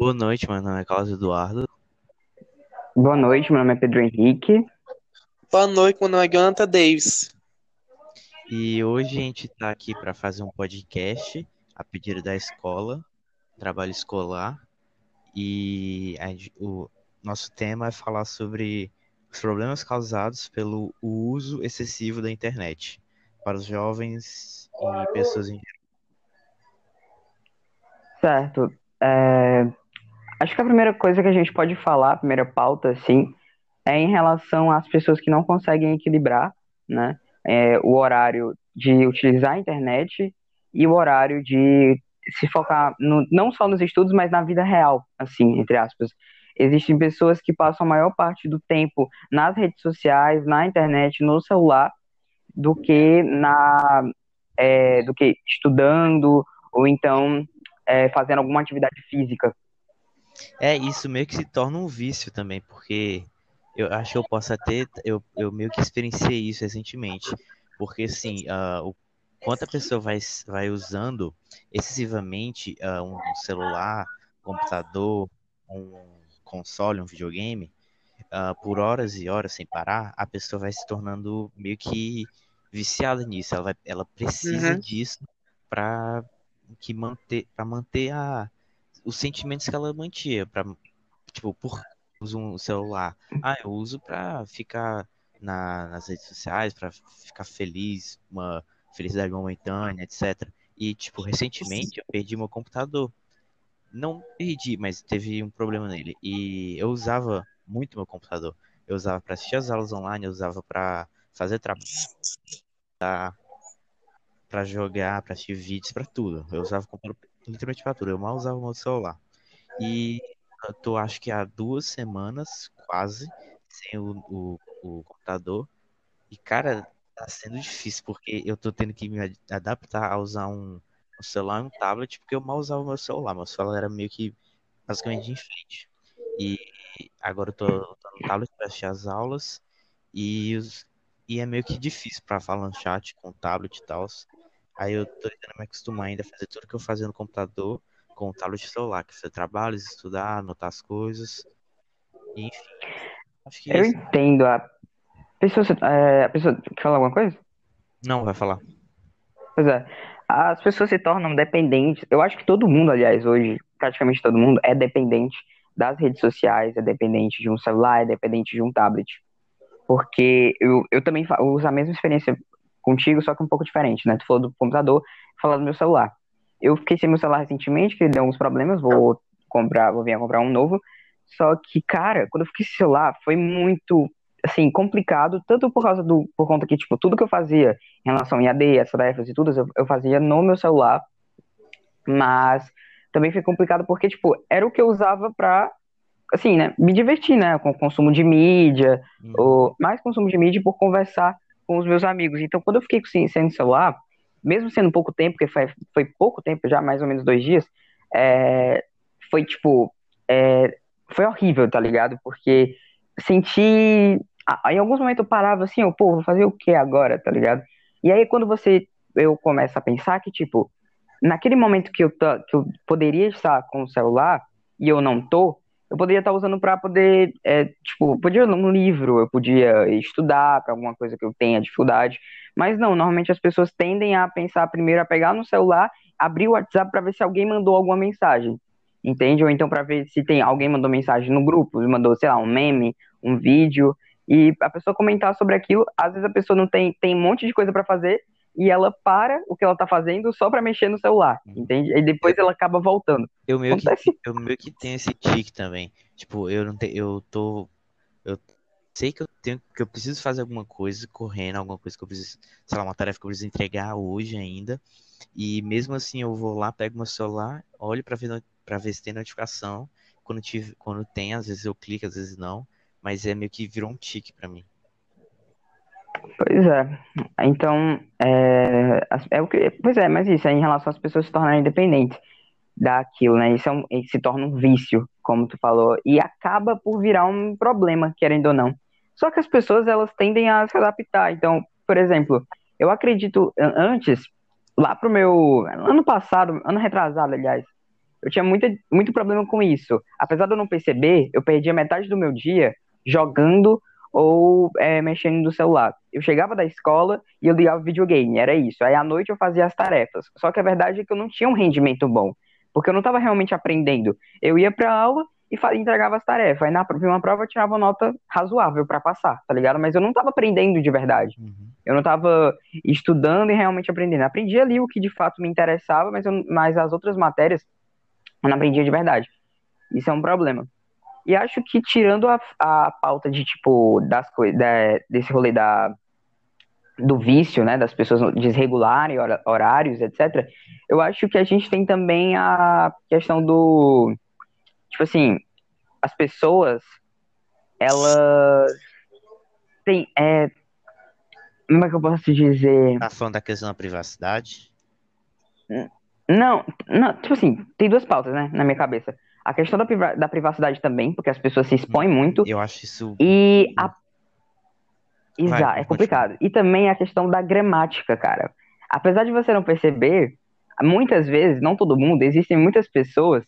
Boa noite, meu nome é Carlos Eduardo. Boa noite, meu nome é Pedro Henrique. Boa noite, meu nome é Jonathan Davis. E hoje a gente está aqui para fazer um podcast a pedido da escola, trabalho escolar. E a o nosso tema é falar sobre os problemas causados pelo uso excessivo da internet para os jovens e pessoas em geral. Certo. É, Acho que a primeira coisa que a gente pode falar, a primeira pauta, assim, é em relação às pessoas que não conseguem equilibrar, né, é, o horário de utilizar a internet e o horário de se focar no- não só nos estudos, mas na vida real, assim, entre aspas. Existem pessoas que passam a maior parte do tempo nas redes sociais, na internet, no celular, do que na, é, do que estudando ou então é, fazendo alguma atividade física. É, isso meio que se torna um vício também, porque eu acho que eu posso até, eu, eu meio que experienciei isso recentemente, porque assim, ah, o quanto a pessoa vai, vai usando excessivamente ah, um celular, computador, um console, um videogame, ah, por horas e horas sem parar, a pessoa vai se tornando meio que viciada nisso, ela vai, ela precisa Uhum. disso para que manter, para manter a, os sentimentos que ela mantinha, para tipo, por uso um celular. Ah, eu uso pra ficar na- nas redes sociais, pra ficar feliz, uma felicidade momentânea, etc. E, tipo, recentemente eu perdi meu computador. Não perdi, mas teve um problema nele. E eu usava muito meu computador. Eu usava pra assistir as aulas online, eu usava pra fazer trabalho, pra jogar, pra assistir vídeos, pra tudo. Eu usava o computador literalmente tudo. Eu mal usava o meu celular. E eu tô, acho que há duas semanas, quase, sem o, o, o computador. E, cara, tá sendo difícil, porque eu tô tendo que me ad- adaptar a usar um, um celular e um tablet, porque eu mal usava o meu celular. Meu celular era meio que basicamente de enfeite. E agora eu tô, tô no tablet pra assistir as aulas. E, os- e é meio que difícil pra falar no chat com tablet e tal. Aí eu tô tentando me acostumar ainda a fazer tudo que eu fazia no computador com o tablet celular, que fazer trabalhos, estudar, anotar as coisas. Enfim, é Eu isso. entendo a pessoa, é, a pessoa quer falar alguma coisa? Não, vai falar. Pois é, as pessoas se tornam dependentes. Eu acho que todo mundo, aliás, hoje, praticamente todo mundo, é dependente das redes sociais, é dependente de um celular, é dependente de um tablet. Porque eu, eu também uso a mesma experiência contigo, só que um pouco diferente, né? Tu falou do computador, falou do meu celular. Eu fiquei sem meu celular recentemente, que deu alguns problemas, vou comprar, vou vir a comprar um novo. Só que, cara, quando eu fiquei sem celular, foi muito, assim, complicado, tanto por causa do, por conta que, tipo, tudo que eu fazia em relação a IAD, as tarefas e tudo, eu, eu fazia no meu celular, mas também foi complicado porque, tipo, era o que eu usava pra, assim, né, me divertir, né, com o consumo de mídia, Uhum. ou mais consumo de mídia por conversar com os meus amigos. Então, quando eu fiquei sem, celular, mesmo sendo pouco tempo, porque foi, foi pouco tempo já, mais ou menos dois dias, é, foi, tipo, é, foi horrível, tá ligado? Porque senti. Em alguns momentos eu parava assim, eu, pô, vou fazer o que agora, tá ligado? E aí quando você. Eu começo a pensar que, tipo, naquele momento que eu, tá- que eu poderia estar com o celular e eu não tô, eu poderia estar usando pra poder, é, tipo, podia ler um livro, eu podia estudar pra alguma coisa que eu tenha dificuldade. Mas não, normalmente as pessoas tendem a pensar primeiro a pegar no celular, abrir o WhatsApp pra ver se alguém mandou alguma mensagem. Entende? Ou então pra ver se tem alguém mandou mensagem no grupo, mandou, sei lá, um meme, um vídeo, e a pessoa comentar sobre aquilo, às vezes a pessoa não tem, tem um monte de coisa pra fazer e ela para o que ela tá fazendo só pra mexer no celular, entende? E depois ela acaba voltando. Eu meio que, Acontece. eu meio que tenho esse tique também. Tipo, eu não tenho, eu tô, eu sei que eu tenho, que eu preciso fazer alguma coisa correndo, alguma coisa que eu preciso, sei lá, uma tarefa que eu preciso entregar hoje ainda. E mesmo assim eu vou lá, pego meu celular, olho pra ver, pra ver se tem notificação. Quando tive, quando tem, às vezes eu clico, às vezes não, mas é meio que virou um tique pra mim. Pois é. Então, é, é o que, pois é, mas isso é em relação às pessoas se tornarem independentes daquilo, né? Isso, é um, se torna um vício, como tu falou, e acaba por virar um problema, querendo ou não. Só que as pessoas, elas tendem a se adaptar. Então, por exemplo, eu acredito, an- antes, lá pro meu, ano passado, ano retrasado, aliás, eu tinha muita, muito problema com isso. Apesar de eu não perceber, eu perdia metade do meu dia jogando ou é, mexendo no celular. Eu chegava da escola e eu ligava videogame, era isso. Aí à noite eu fazia as tarefas. Só que a verdade é que eu não tinha um rendimento bom, porque eu não estava realmente aprendendo. Eu ia para aula e entregava as tarefas. Aí na uma prova eu tirava nota razoável para passar, tá ligado? Mas eu não estava aprendendo de verdade. Uhum. Eu não estava estudando e realmente aprendendo. aprendi ali o que de fato me interessava, mas, eu, mas as outras matérias eu não aprendia de verdade. Isso é um problema. E acho que tirando a, a pauta de tipo das coisas desse rolê da do vício, né, das pessoas desregularem horários, etc. Eu acho que a gente tem também a questão do tipo assim, as pessoas elas têm é como é que eu posso dizer? Tá falando da questão da privacidade? Não, não, tipo assim, tem duas pautas, né, na minha cabeça. A questão da, priva da privacidade também, porque as pessoas se expõem hum, muito. Eu acho isso. E a. Exato, é complicado. E também a questão da gramática, cara. Apesar de você não perceber, muitas vezes, não todo mundo, existem muitas pessoas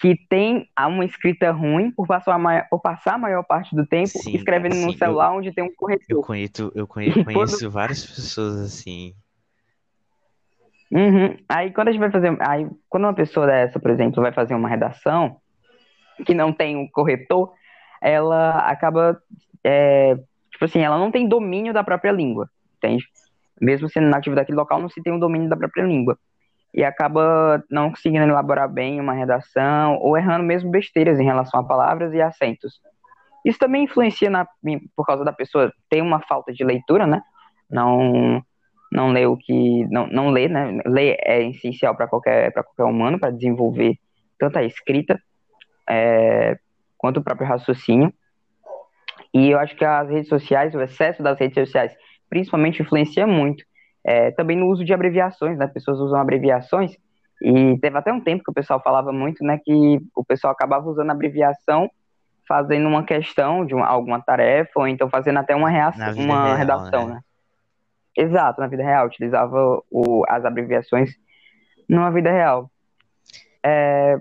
que têm uma escrita ruim por passar a maior, por passar a maior parte do tempo Sim, escrevendo assim, no celular eu, onde tem um corretor. Eu conheço, eu conheço, conheço várias pessoas assim. Uhum. Aí quando a gente vai fazer. Aí, quando uma pessoa dessa, por exemplo, vai fazer uma redação que não tem um corretor, ela acaba. É, tipo assim, ela não tem domínio da própria língua, entende? Mesmo sendo nativo daquele local, não se tem um domínio da própria língua. E acaba não conseguindo elaborar bem uma redação, ou errando mesmo besteiras em relação a palavras e acentos. Isso também influencia na, por causa da pessoa ter uma falta de leitura, né? Não, não lê o que não, não lê, né? Ler é essencial para qualquer para qualquer humano para desenvolver tanto a escrita é, quanto o próprio raciocínio. E eu acho que as redes sociais, o excesso das redes sociais, principalmente influencia muito. É, também no uso de abreviações, né? Pessoas usam abreviações e teve até um tempo que o pessoal falava muito, né? Que o pessoal acabava usando abreviação fazendo uma questão de uma, alguma tarefa ou então fazendo até uma, reação, uma real, redação, né? né? Exato, na vida real. Utilizava o, as abreviações numa vida real. É...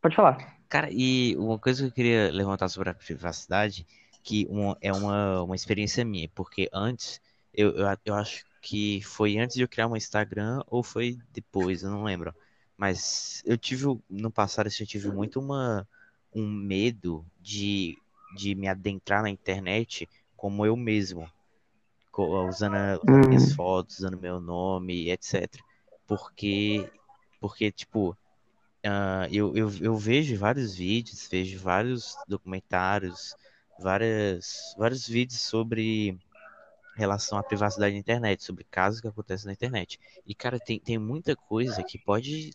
Pode falar. Cara, e uma coisa que eu queria levantar sobre a privacidade, que uma, é uma, uma experiência minha, porque antes, eu, eu, eu acho que foi antes de eu criar um Instagram ou foi depois, eu não lembro. Mas eu tive, no passado, eu tive muito uma, um medo de, de me adentrar na internet como eu mesmo usando, usando minhas fotos, usando meu nome, etc. Porque, porque tipo, uh, eu, eu, eu vejo vários vídeos, vejo vários documentários, várias, vários vídeos sobre relação à privacidade da internet, sobre casos que acontecem na internet. E, cara, tem, tem muita coisa que pode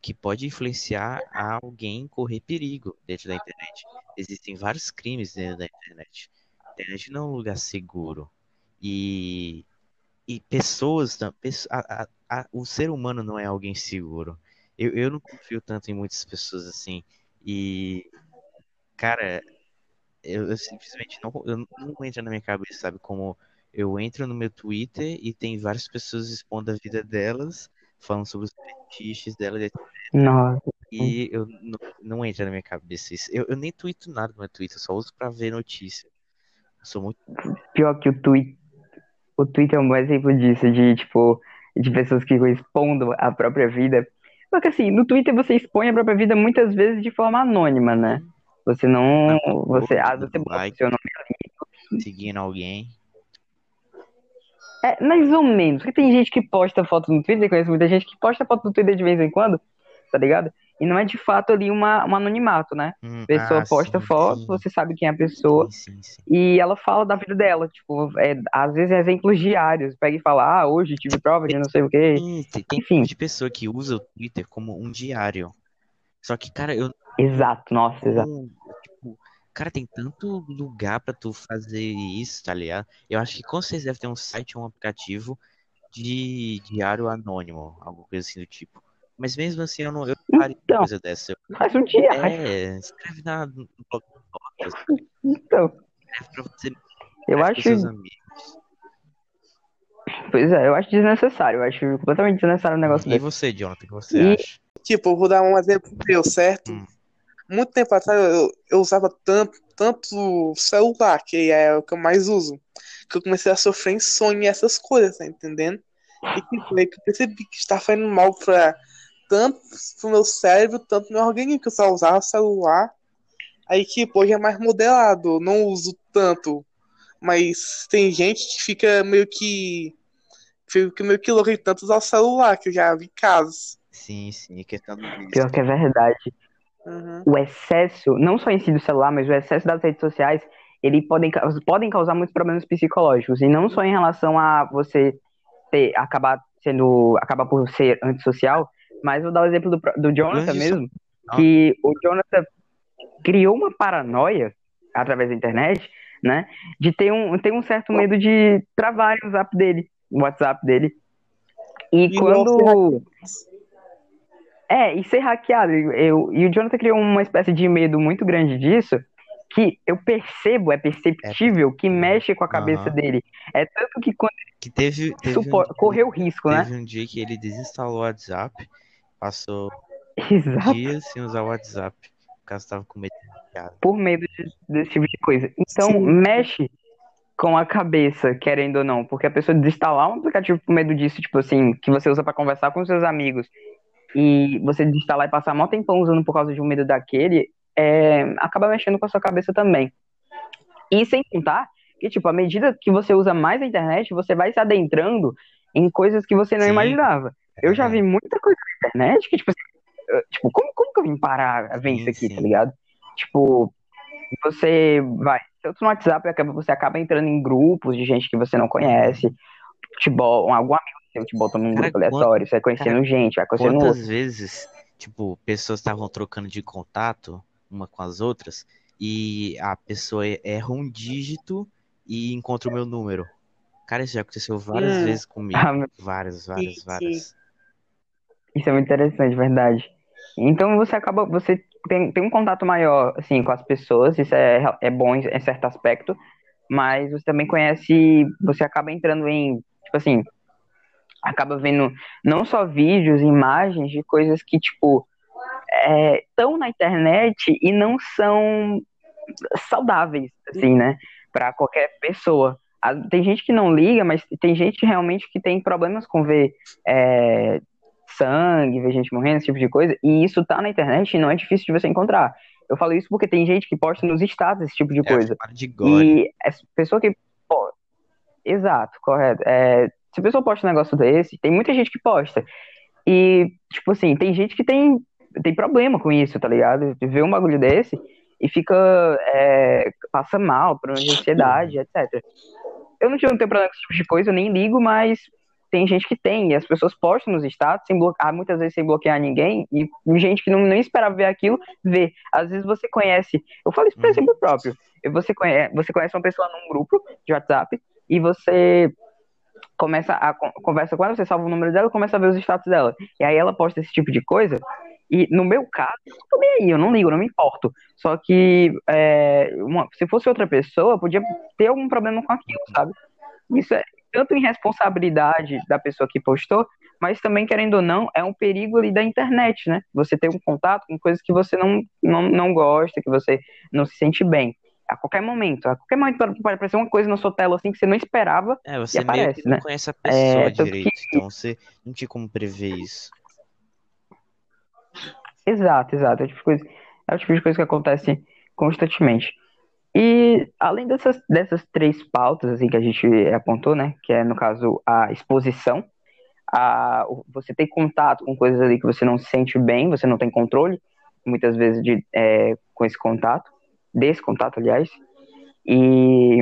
que pode influenciar alguém correr perigo dentro da internet. Existem vários crimes dentro da internet. A internet não é um lugar seguro. E, e pessoas, a, a, a, o ser humano não é alguém seguro. Eu, eu não confio tanto em muitas pessoas assim. E, cara, eu, eu simplesmente não, eu não entra na minha cabeça, sabe? Como eu entro no meu Twitter e tem várias pessoas expondo a vida delas, falando sobre os fetiches delas, etc. Nossa. E eu não, não entra na minha cabeça isso. Eu, eu nem tweeto nada no meu Twitter, só uso pra ver notícia. Eu sou muito. Pior que o Twitter o Twitter é um bom exemplo disso, de, tipo, de pessoas que expondo a própria vida. Só que assim, no Twitter você expõe a própria vida muitas vezes de forma anônima, né? Você não. Você, ah, você bota like, seu nome ali. Seguindo alguém. É, mais ou menos. Porque tem gente que posta foto no Twitter, conheço muita gente que posta foto no Twitter de vez em quando, tá ligado? E não é de fato ali uma, um anonimato, né? Hum, a pessoa ah, posta sim, foto, sim. você sabe quem é a pessoa. Sim, e ela fala da vida dela. Tipo, é, às vezes é exemplos diários. Pega e fala, ah, hoje tive prova de não sei o quê. Tem Enfim. de pessoa que usa o Twitter como um diário. Só que, cara, eu. Exato, nossa, exato. Tipo, cara, tem tanto lugar para tu fazer isso, tá ligado? Eu acho que com certeza deve ter um site ou um aplicativo de diário anônimo, alguma coisa assim do tipo. Mas mesmo assim, eu não eu faria então, coisa dessa. Eu, faz um dia. É, escreve na, no blog de notas. Então. Escreve pra você. Eu acho. Seus amigos. Pois é, eu acho desnecessário. Eu acho completamente desnecessário um negócio E desse. você, Jonathan, o que você E- acha? Tipo, eu vou dar um exemplo meu, certo? Hum. Muito tempo atrás eu, eu usava tanto, tanto celular, que é o que eu mais uso, que eu comecei a sofrer insônia e essas coisas, tá entendendo? E que foi que eu percebi que está fazendo mal pra tanto pro meu cérebro, tanto pro meu organismo, que eu só usava celular. Aí, tipo, hoje é mais modelado, não uso tanto. Mas tem gente que fica meio que. Fica meio que louco de tanto usar o celular, que eu já vi casos. Sim, sim, questão do vício. Pior que é verdade. Uhum. O excesso, não só em si do celular, mas o excesso das redes sociais, ele podem, podem causar muitos problemas psicológicos. E não só em relação a você ter, acabar sendo, acabar por ser antissocial, mas vou dar o exemplo do, do Jonathan mesmo, que o Jonathan criou uma paranoia através da internet, né? De ter um, ter um certo medo de travar o WhatsApp dele, o WhatsApp dele. E E quando. É, e ser hackeado. Eu, e o Jonathan criou uma espécie de medo muito grande disso, que eu percebo, é perceptível, que mexe com a cabeça Aham. dele. É tanto que quando Que teve, teve, um, supo- correu risco, né? teve um dia que ele desinstalou o WhatsApp, passou Exato. dias sem usar o WhatsApp, por causa que tava com medo de por medo de- desse tipo de coisa. Então, Sim. mexe com a cabeça, querendo ou não, porque a pessoa desinstalar um aplicativo por medo disso, tipo assim, que você usa pra conversar com seus amigos, e você desinstalar e passar mó tempão usando por causa de um medo daquele, é, acaba mexendo com a sua cabeça também. E sem contar que, tipo, à medida que você usa mais a internet, você vai se adentrando em coisas que você não Sim. imaginava. Eu já vi muita coisa na internet que, tipo, assim, tipo, como, como que eu vim parar a ver isso aqui, sim. tá ligado? Tipo, você vai, tanto no WhatsApp, você acaba entrando em grupos de gente que você não conhece, futebol, algum amigo seu te bota num grupo aleatório, você vai conhecendo cara, gente, vai conhecendo outro. Quantas vezes, tipo, pessoas estavam trocando de contato uma com as outras e a pessoa erra um dígito e encontra o meu número. Cara, isso já aconteceu várias Hum. vezes comigo. Ah, Várias, várias, sim. várias. Isso é muito interessante, verdade. Então você acaba, você tem, tem um contato maior, assim, com as pessoas, isso é, é bom em, certo aspecto, mas você também conhece, você acaba entrando em, tipo assim, acaba vendo não só vídeos, imagens de coisas que, tipo, estão na internet e não são saudáveis, assim, né, para qualquer pessoa. Tem gente que não liga, mas tem gente realmente que tem problemas com ver é, sangue, ver gente morrendo, esse tipo de coisa, e isso tá na internet e não é difícil de você encontrar. Eu falo isso porque tem gente que posta nos status esse tipo de É, coisa. de. E essa pessoa que. pô, exato, correto. É, se a pessoa posta um negócio desse, tem muita gente que posta. E, tipo assim, tem gente que tem, tem problema com isso, tá ligado? Vê um bagulho desse e fica. é, passa mal, problema de ansiedade, etc. Eu não tenho problema com esse tipo de coisa, eu nem ligo, mas tem gente que tem, e as pessoas postam nos status, sem bloquear, muitas vezes sem bloquear ninguém, e gente que não nem esperava ver aquilo, vê. Às vezes você conhece, eu falo isso por Uhum. exemplo próprio, você conhece, você conhece uma pessoa num grupo de WhatsApp, e você começa a con- conversa com ela, você salva o número dela, começa a ver os status dela, e aí ela posta esse tipo de coisa, e no meu caso, eu tô nem aí, eu não ligo, eu não me importo, só que é, uma- se fosse outra pessoa, podia ter algum problema com aquilo, sabe? Isso é tanto em responsabilidade da pessoa que postou, mas também, querendo ou não, é um perigo ali da internet, né? Você ter um contato com coisas que você não, não, não gosta, que você não se sente bem. A qualquer momento. A qualquer momento pode aparecer uma coisa na sua tela assim que você não esperava. É, você meio aparece, não né? conhece a pessoa É, direito, que- então você não tinha como prever isso. Exato, exato. É o tipo de coisa, é o tipo de coisa que acontece constantemente. E além dessas, dessas três pautas assim, que a gente apontou, né? Que é, no caso, a exposição, a, você ter contato com coisas ali que você não se sente bem, você não tem controle, muitas vezes, de, é, com esse contato, desse contato, aliás. E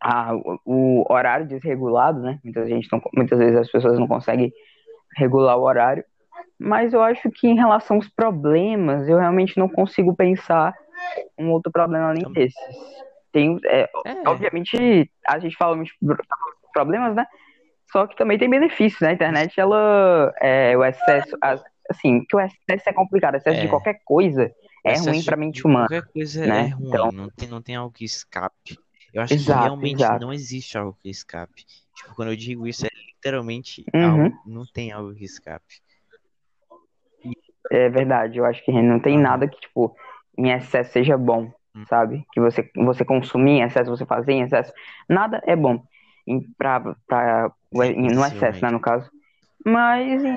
a- o, o horário desregulado, né? Muita gente não, muitas vezes as pessoas não conseguem regular o horário. Mas eu acho que em relação aos problemas, eu realmente não consigo pensar um outro problema além Também. desses. Tem, é, É, obviamente, a gente fala de problemas, né? Só que também tem benefícios, né? A internet, ela, é, o excesso, a- assim, que o excesso é complicado, o excesso de É. qualquer coisa é ruim de- pra mente de humana. Qualquer coisa né? é ruim, Então- não tem, não tem algo que escape. Eu acho que Exato, realmente exato. não existe algo que escape. Tipo, quando eu digo isso, é literalmente Uhum. algo, não tem algo que escape. É verdade, eu acho que não tem Aham. nada que, tipo, em excesso seja bom, Hum. sabe? Que você, você consumir em excesso, você fazer em excesso. Nada é bom em, pra, pra, no excesso, né, no caso. Mas, em-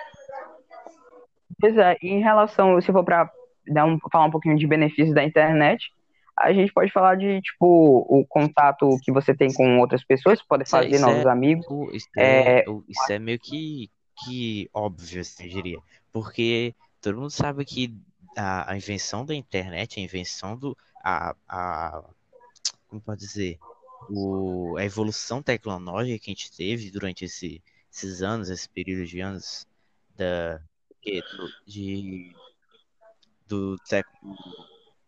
pois é, em relação, se for pra dar um, falar um pouquinho de benefícios da internet, a gente pode falar de, tipo, o contato que você tem com outras pessoas, Isso é- fazer isso novos é- amigos. Isso é, É, isso é meio que, que óbvio, assim, eu diria. Porque todo mundo sabe que a, a invenção da internet, a invenção do. A, a, como pode dizer? O, a evolução tecnológica que a gente teve durante esse, esses anos, esse período de anos da, de, do século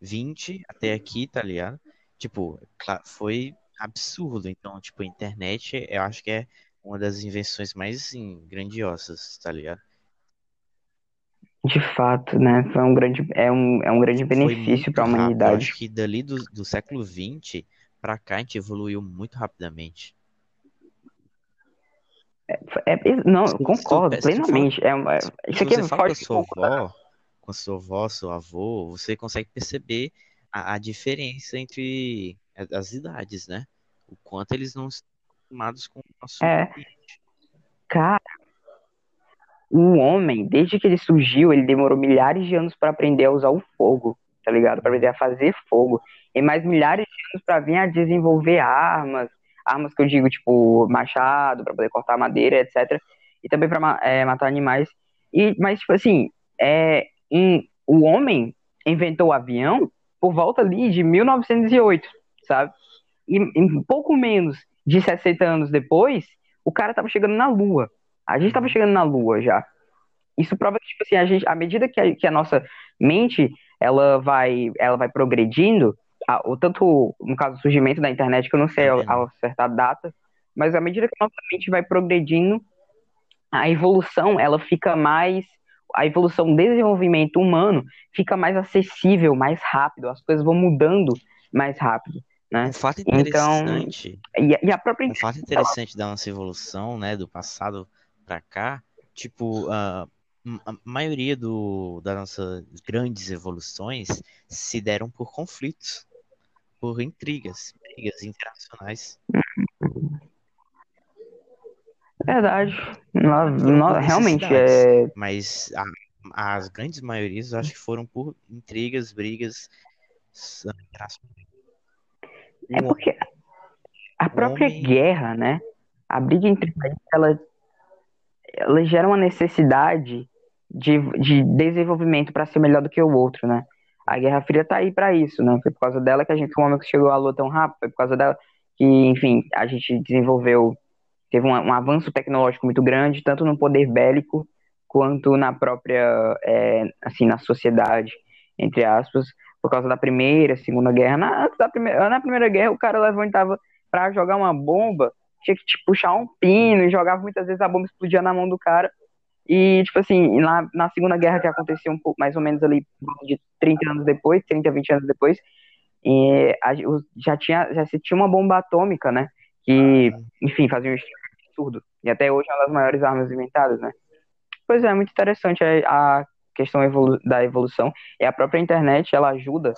XX até aqui, tá ligado? Tipo, foi absurdo. Então, tipo, a internet, eu acho que é uma das invenções mais, assim, grandiosas, tá ligado? De fato, né? Foi um grande, é um, é um grande benefício para a rápido. Eu humanidade. acho que dali do, do século XX pra cá a gente evoluiu muito rapidamente. É, não, Se eu tu, concordo se tu fala, plenamente. É, uma- se isso aqui você é fala com sua avó, com sua avó, seu avô, você consegue perceber a, a diferença entre as idades, né? O quanto eles não estão acostumados com o nosso É, ambiente. cara, o homem, desde que ele surgiu, ele demorou milhares de anos para aprender a usar o fogo, tá ligado? Para aprender a fazer fogo. E mais milhares de anos para vir a desenvolver armas, armas que eu digo, tipo, machado, para poder cortar madeira, etc. E também para matar animais. E, mas, tipo assim, é, o homem inventou o avião por volta ali de 1908, sabe? E em pouco menos de 60 anos depois, o cara tava chegando na Lua. A gente tava Uhum. chegando na Lua já. Isso prova que, tipo assim, a gente, à medida que a, que a nossa mente, ela vai, ela vai progredindo, a- o tanto, no caso, o surgimento da internet, que eu não sei acertar a data, mas à medida que a nossa mente vai progredindo, a evolução, ela fica mais, a evolução, o desenvolvimento humano fica mais acessível, mais rápido, as coisas vão mudando mais rápido, né? Um fato Então, interessante, e, a- e a própria um fato interessante da nossa evolução, né, do passado pra cá, tipo, a, a maioria do, das nossas grandes evoluções se deram por conflitos, por intrigas, brigas internacionais. verdade, nó- Foram nó- por realmente é, mas a- as grandes maiorias eu acho que foram por intrigas, brigas internacionais. é porque a própria homem, guerra, né? A briga entre países, ela, ela gera uma necessidade de, de desenvolvimento para ser melhor do que o outro, né? A Guerra Fria tá aí para isso, né? Foi por causa dela que a gente o homem que chegou à Lua tão rápido, foi por causa dela que, enfim, a gente desenvolveu, teve um, um avanço tecnológico muito grande, tanto no poder bélico quanto na própria, é, assim, na sociedade, entre aspas, por causa da primeira, segunda guerra. Na, da primeira, na primeira guerra, o cara levantava para jogar uma bomba, tinha que tipo, puxar um pino e jogava muitas vezes a bomba explodia na mão do cara. E, tipo assim, na, na Segunda Guerra que aconteceu um pouco, mais ou menos ali, de 30 anos depois, 30, 20 anos depois, e a- já tinha, já se tinha uma bomba atômica, né? Que, enfim, fazia um absurdo. E até hoje é uma das maiores armas inventadas, né? Pois é, muito interessante a, a questão evolu- da evolução. E a própria internet, ela ajuda,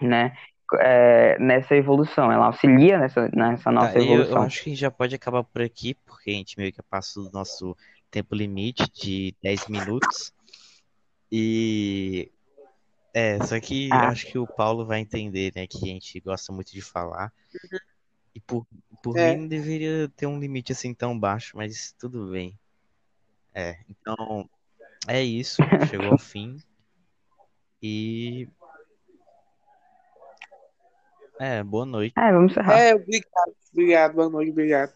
né? É, nessa evolução, ela auxilia nessa, nessa Tá, nossa eu, eu evolução. acho que já pode acabar por aqui, porque a gente meio que passou do nosso tempo limite de 10 minutos. E é, só que eu Ah, acho que o Paulo vai entender, né, que a gente gosta muito de falar. E por, por É. mim não deveria ter um limite assim tão baixo, mas tudo bem. É, então é isso, chegou ao fim. E é, boa noite. é, vamos encerrar. É, obrigado, obrigado, boa noite, obrigado.